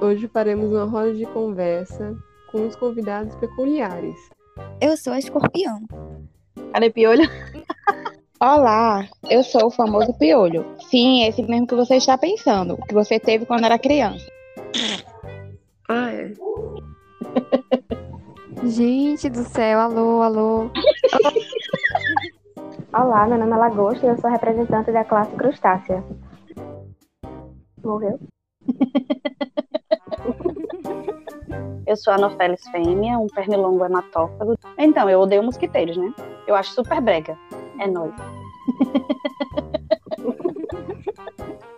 Hoje faremos uma roda de conversa com os convidados peculiares. Eu sou a escorpião. Cadê piolho? Olá, eu sou o famoso piolho. Sim, esse mesmo que você está pensando, que você teve quando era criança. Ah, é. Gente do céu, alô, alô. Olá, meu nome é Lagosta e eu sou representante da classe crustácea. Morreu? Eu sou a Anopheles fêmea, um pernilongo hematófago. Então, eu odeio mosquiteiros, né? Eu acho super brega. É nóis.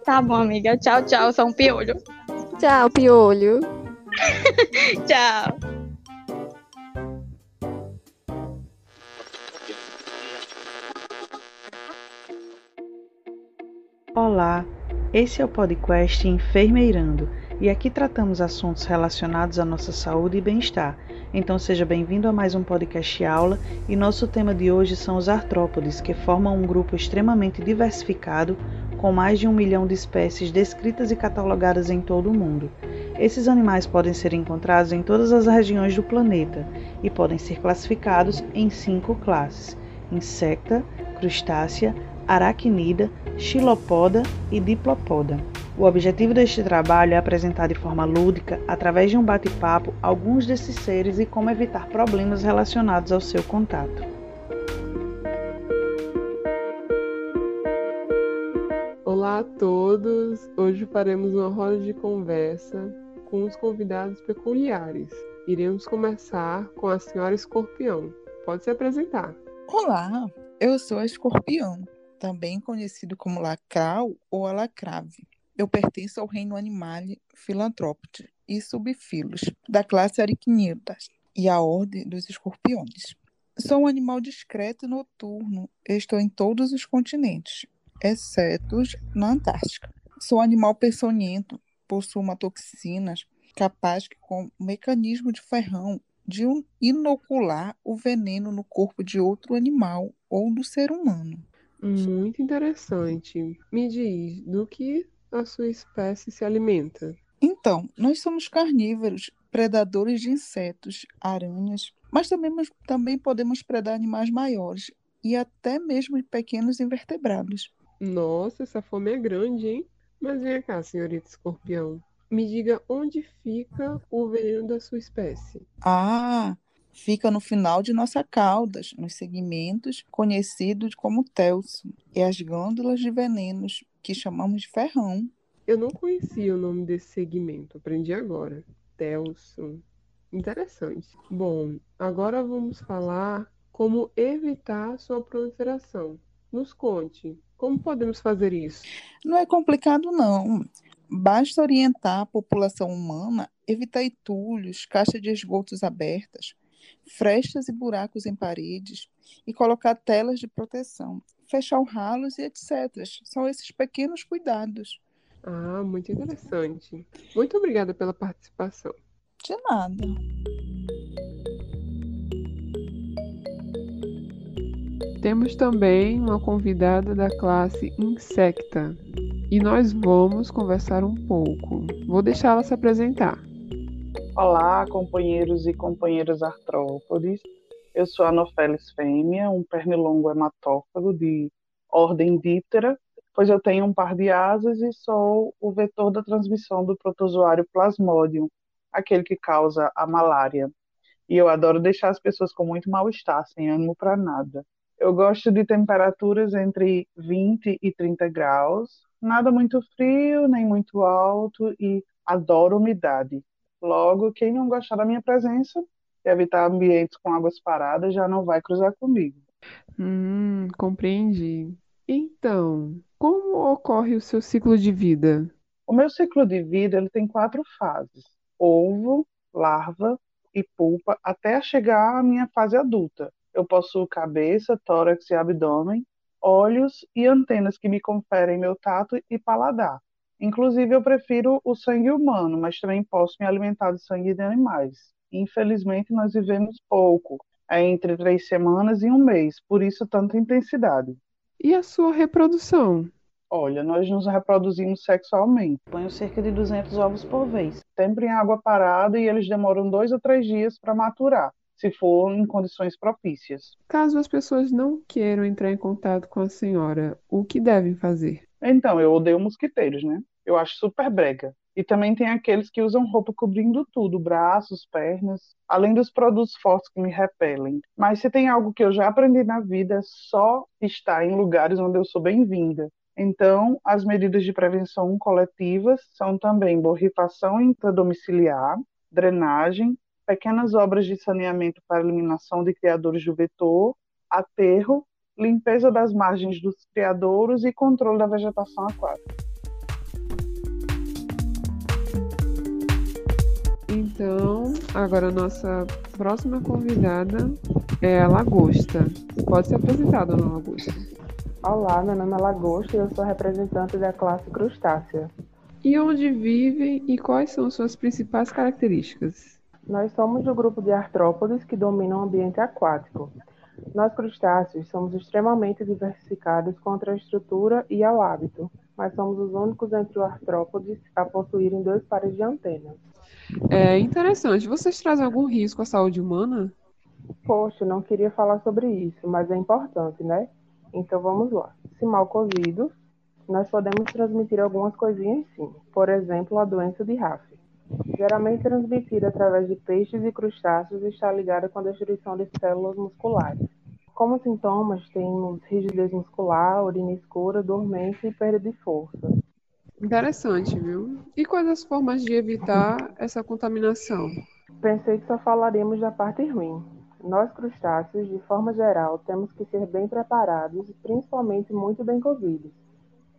Tá bom, amiga. Tchau, tchau. Sou um piolho. Tchau, piolho. Tchau. Olá, esse é o podcast Enfermeirando e aqui tratamos assuntos relacionados à nossa saúde e bem-estar. Então seja bem-vindo a mais um podcast aula e nosso tema de hoje são os artrópodes, que formam um grupo extremamente diversificado com mais de um milhão de espécies descritas e catalogadas em todo o mundo. Esses animais podem ser encontrados em todas as regiões do planeta e podem ser classificados em cinco classes: insecta, crustácea, aracnida, xilopoda e diplopoda. O objetivo deste trabalho é apresentar de forma lúdica, através de um bate-papo, alguns desses seres e como evitar problemas relacionados ao seu contato. Olá a todos! Hoje faremos uma roda de conversa com os convidados peculiares. Iremos começar com a senhora Escorpião. Pode se apresentar. Olá, eu sou a Escorpião, também conhecido como lacral ou alacrave. Eu pertenço ao reino Animale Philanthropidae e subfilos da classe Aricnidas e à ordem dos escorpiões. Sou um animal discreto e noturno. Estou em todos os continentes, exceto na Antártica. Sou um animal peçonhento, possuo uma toxina capaz que, com o mecanismo de ferrão, de inocular o veneno no corpo de outro animal ou do ser humano. Muito interessante. Me diz, do que a sua espécie se alimenta? Então, nós somos carnívoros, predadores de insetos, aranhas, mas também, também podemos predar animais maiores e até mesmo pequenos invertebrados. Nossa, essa fome é grande, hein? Mas vem cá, senhorita escorpião. Me diga onde fica o veneno da sua espécie. Ah, fica no final de nossa caudas, nos segmentos conhecidos como telso, e as glândulas de venenos, que chamamos de ferrão. Eu não conhecia o nome desse segmento, aprendi agora. Telso. Interessante. Bom, agora vamos falar como evitar sua proliferação. Nos conte, como podemos fazer isso? Não é complicado, não. Basta orientar a população humana, evitar entulhos, caixas de esgotos abertas, frestas e buracos em paredes e colocar telas de proteção, fechar ralos e etc. São esses pequenos cuidados. Ah, muito interessante. Muito obrigada pela participação. De nada. Temos também uma convidada da classe Insecta e nós vamos conversar um pouco. Vou deixá-la se apresentar. Olá, companheiros e companheiras artrópodes. Eu sou Anopheles fêmea, um pernilongo hematófago de ordem Diptera, pois eu tenho um par de asas e sou o vetor da transmissão do protozoário Plasmodium, aquele que causa a malária. E eu adoro deixar as pessoas com muito mal-estar, sem ânimo para nada. Eu gosto de temperaturas entre 20 e 30 graus, nada muito frio, nem muito alto e adoro umidade. Logo, quem não gostar da minha presença evitar ambientes com águas paradas já não vai cruzar comigo. Hum, compreendi. Então, como ocorre o seu ciclo de vida? O meu ciclo de vida ele tem quatro fases: ovo, larva e pulpa, até chegar à minha fase adulta. Eu possuo cabeça, tórax e abdômen, olhos e antenas que me conferem meu tato e paladar. Inclusive, eu prefiro o sangue humano, mas também posso me alimentar de sangue de animais. Infelizmente, nós vivemos pouco, é entre três semanas e um mês, por isso tanta intensidade. E a sua reprodução? Olha, nós nos reproduzimos sexualmente. Ponho cerca de 200 ovos por vez. Sempre em água parada e eles demoram dois ou três dias para maturar, se for em condições propícias. Caso as pessoas não queiram entrar em contato com a senhora, o que devem fazer? Então, eu odeio mosquiteiros, né? Eu acho super brega. E também tem aqueles que usam roupa cobrindo tudo, braços, pernas, além dos produtos fortes que me repelem. Mas se tem algo que eu já aprendi na vida, é só estar em lugares onde eu sou bem-vinda. Então, as medidas de prevenção coletivas são também borrifação intradomiciliar, drenagem, pequenas obras de saneamento para eliminação de criadores do vetor, aterro, limpeza das margens dos criadouros e controle da vegetação aquática. Agora nossa próxima convidada é a Lagosta. Pode se apresentar, dona Lagosta. Olá, meu nome é Lagosta e eu sou representante da classe crustácea. E onde vivem e quais são suas principais características? Nós somos do grupo de artrópodes que dominam o ambiente aquático. Nós crustáceos somos extremamente diversificados quanto à estrutura e ao hábito, mas somos os únicos entre os artrópodes a possuírem dois pares de antenas. É interessante. Vocês trazem algum risco à saúde humana? Poxa, não queria falar sobre isso, mas é importante, né? Então vamos lá. Se mal cozidos, nós podemos transmitir algumas coisinhas sim. Por exemplo, a doença de RAF. Geralmente transmitida através de peixes e crustáceos e está ligada com a destruição de células musculares. Como sintomas, temos rigidez muscular, urina escura, dormência e perda de força. Interessante, viu? E quais as formas de evitar essa contaminação? Pensei que só falaríamos da parte ruim. Nós, crustáceos, de forma geral, temos que ser bem preparados e principalmente muito bem cozidos.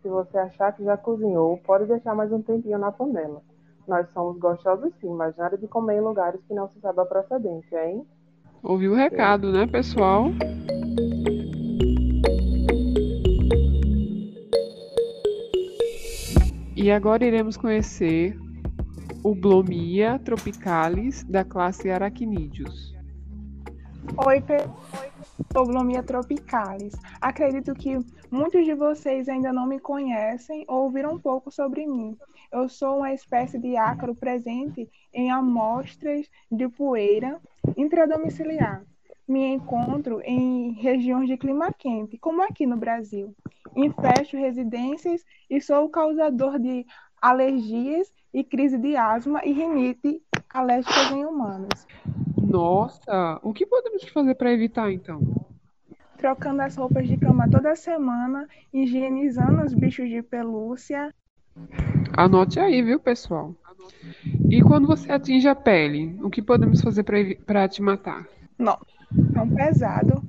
Se você achar que já cozinhou, pode deixar mais um tempinho na panela. Nós somos gostosos sim, mas nada de comer em lugares que não se sabe a procedência, hein? Ouviu o recado, né, pessoal? E agora iremos conhecer o Blomia tropicalis da classe Aracnídeos. Oi, sou Blomia tropicalis. Acredito que muitos de vocês ainda não me conhecem ou ouviram um pouco sobre mim. Eu sou uma espécie de ácaro presente em amostras de poeira intradomiciliar. Me encontro em regiões de clima quente, como aqui no Brasil. Infesto residências e sou o causador de alergias e crise de asma e rinite alérgicas em humanos. Nossa, o que podemos fazer para evitar então? Trocando as roupas de cama toda semana, higienizando os bichos de pelúcia. Anote aí, viu, pessoal? E quando você atinge a pele, o que podemos fazer para te matar? Não, tão pesado.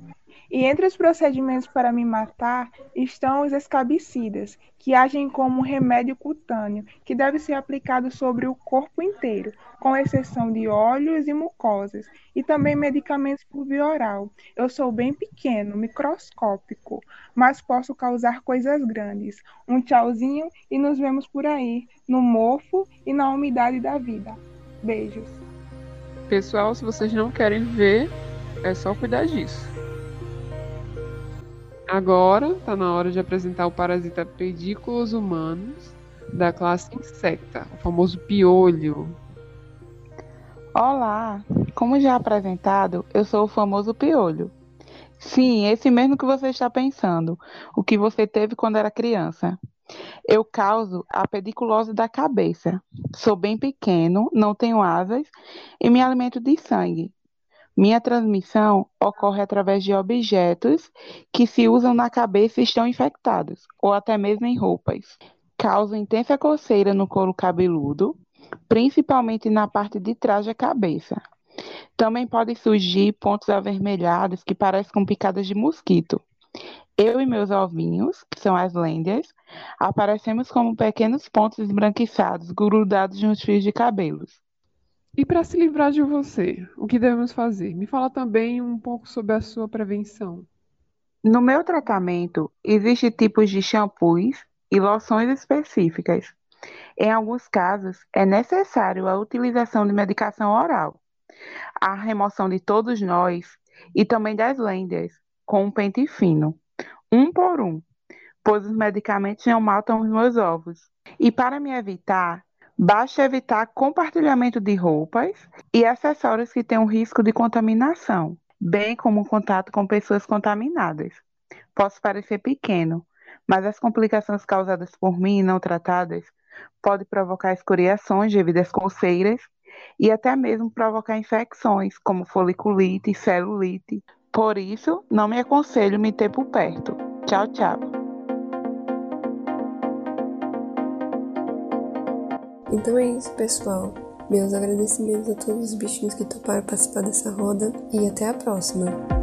E entre os procedimentos para me matar estão os escabicidas, que agem como um remédio cutâneo, que deve ser aplicado sobre o corpo inteiro, com exceção de óleos e mucosas, e também medicamentos por via oral. Eu sou bem pequeno, microscópico, mas posso causar coisas grandes. Um tchauzinho e nos vemos por aí, no mofo e na umidade da vida. Beijos. Pessoal, se vocês não querem ver, é só cuidar disso. Agora está na hora de apresentar o parasita Pedículos humanos da classe Insecta, o famoso piolho. Olá! Como já apresentado, eu sou o famoso piolho. Sim, esse mesmo que você está pensando, o que você teve quando era criança. Eu causo a pediculose da cabeça. Sou bem pequeno, não tenho asas e me alimento de sangue. Minha transmissão ocorre através de objetos que se usam na cabeça e estão infectados, ou até mesmo em roupas. Causa intensa coceira no couro cabeludo, principalmente na parte de trás da cabeça. Também podem surgir pontos avermelhados que parecem com picadas de mosquito. Eu e meus ovinhos, que são as lêndias, aparecemos como pequenos pontos esbranquiçados grudados nos fios de cabelos. E para se livrar de você, o que devemos fazer? Me fala também um pouco sobre a sua prevenção. No meu tratamento, existem tipos de shampoos e loções específicas. Em alguns casos, é necessário a utilização de medicação oral, a remoção de todos nós e também das lêndias com um pente fino, um por um, pois os medicamentos não matam os meus ovos. E para me evitar, basta evitar compartilhamento de roupas e acessórios que tenham risco de contaminação, bem como contato com pessoas contaminadas. Posso parecer pequeno, mas as complicações causadas por mim não tratadas podem provocar escoriações devido às coceiras e até mesmo provocar infecções como foliculite e celulite. Por isso, não me aconselho me ter por perto. Tchau, tchau. Então é isso, pessoal. Meus agradecimentos a todos os bichinhos que toparam participar dessa roda e até a próxima.